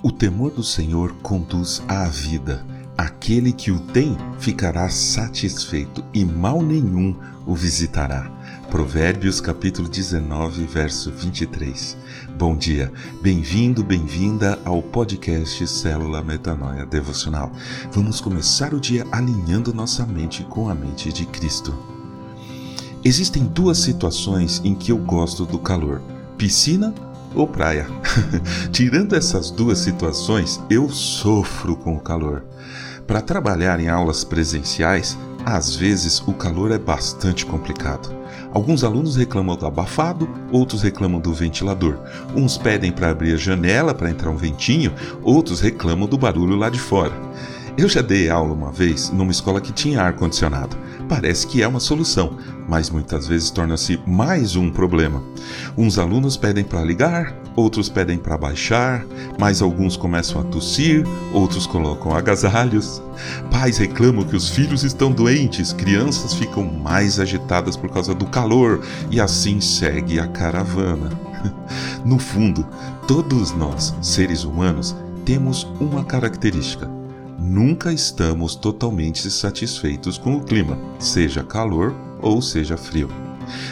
O temor do Senhor conduz à vida. Aquele que o tem ficará satisfeito e mal nenhum o visitará. Provérbios capítulo 19, verso 23. Bom dia, bem-vindo, bem-vinda ao podcast Célula Metanoia Devocional. Vamos começar o dia alinhando nossa mente com a mente de Cristo. Existem duas situações em que eu gosto do calor: piscina ou praia. Tirando essas duas situações, eu sofro com o calor. Para trabalhar em aulas presenciais, às vezes o calor é bastante complicado. Alguns alunos reclamam do abafado, outros reclamam do ventilador. Uns pedem para abrir a janela para entrar um ventinho, outros reclamam do barulho lá de fora. Eu já dei aula uma vez numa escola que tinha ar-condicionado. Parece que é uma solução, mas muitas vezes torna-se mais um problema. Uns alunos pedem para ligar, outros pedem para baixar, mas alguns começam a tossir, outros colocam agasalhos. Pais reclamam que os filhos estão doentes, crianças ficam mais agitadas por causa do calor e assim segue a caravana. No fundo, todos nós, seres humanos, temos uma característica nunca estamos totalmente satisfeitos com o clima, seja calor ou seja frio.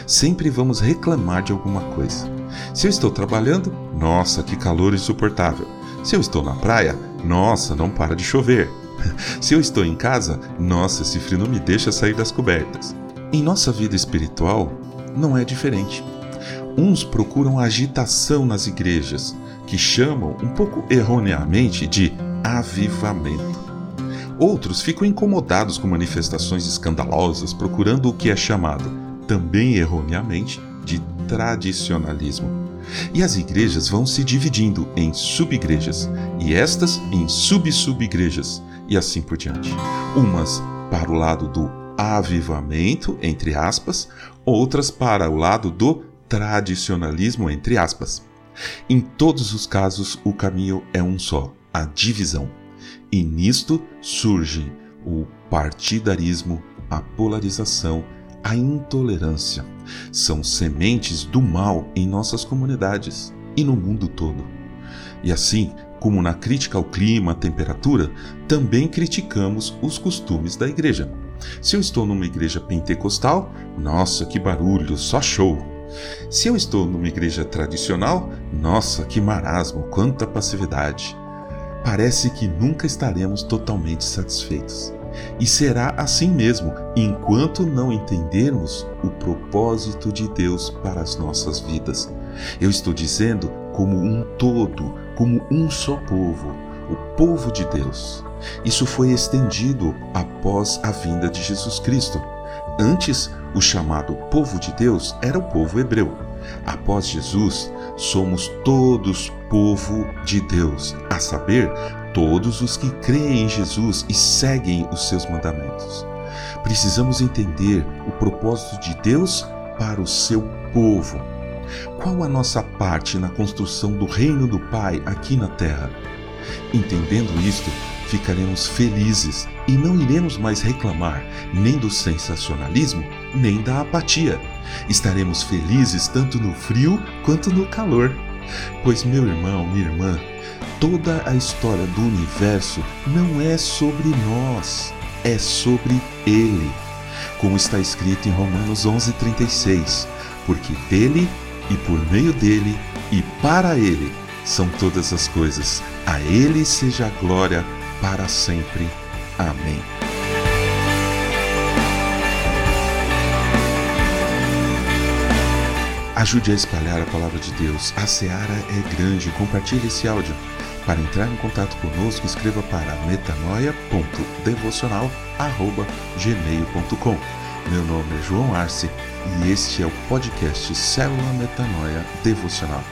Sempre vamos reclamar de alguma coisa. Se eu estou trabalhando, nossa, que calor insuportável. Se eu estou na praia, nossa, não para de chover. Se eu estou em casa, nossa, esse frio não me deixa sair das cobertas. Em nossa vida espiritual, não é diferente. Uns procuram agitação nas igrejas, que chamam, um pouco erroneamente, de avivamento. Outros ficam incomodados com manifestações escandalosas, procurando o que é chamado, também erroneamente, de tradicionalismo. E as igrejas vão se dividindo em subigrejas, e estas em sub-subigrejas, e assim por diante. Umas para o lado do avivamento, entre aspas, outras para o lado do tradicionalismo, entre aspas. Em todos os casos, o caminho é um só: a divisão. E nisto surge o partidarismo, a polarização, a intolerância. São sementes do mal em nossas comunidades e no mundo todo. E assim, como na crítica ao clima, à temperatura, também criticamos os costumes da igreja. Se eu estou numa igreja pentecostal, nossa, que barulho, só show. Se eu estou numa igreja tradicional, nossa, que marasmo, quanta passividade parece que nunca estaremos totalmente satisfeitos. E será assim mesmo enquanto não entendermos o propósito de Deus para as nossas vidas. Eu estou dizendo como um todo, como um só povo, o povo de Deus. Isso foi estendido após a vinda de Jesus Cristo. Antes, o chamado povo de Deus era o povo hebreu. Após Jesus, somos todos povo de Deus, a saber, todos os que creem em Jesus e seguem os seus mandamentos. Precisamos entender o propósito de Deus para o seu povo. Qual a nossa parte na construção do reino do Pai aqui na terra? Entendendo isto, ficaremos felizes e não iremos mais reclamar nem do sensacionalismo, nem da apatia. Estaremos felizes tanto no frio quanto no calor. Pois, meu irmão, minha irmã, toda a história do universo não é sobre nós, é sobre Ele. Como está escrito em Romanos 11,36: Porque dele e por meio dele e para ele são todas as coisas. A ele seja a glória para sempre. Amém. Ajude a espalhar a palavra de Deus. A seara é grande. Compartilhe esse áudio. Para entrar em contato conosco, escreva para metanoia.devocional.gmail.com Meu nome é João Arce e este é o podcast Célula Metanoia Devocional.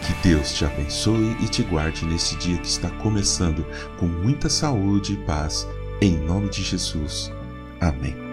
Que Deus te abençoe e te guarde nesse dia que está começando com muita saúde e paz, em nome de Jesus. Amém.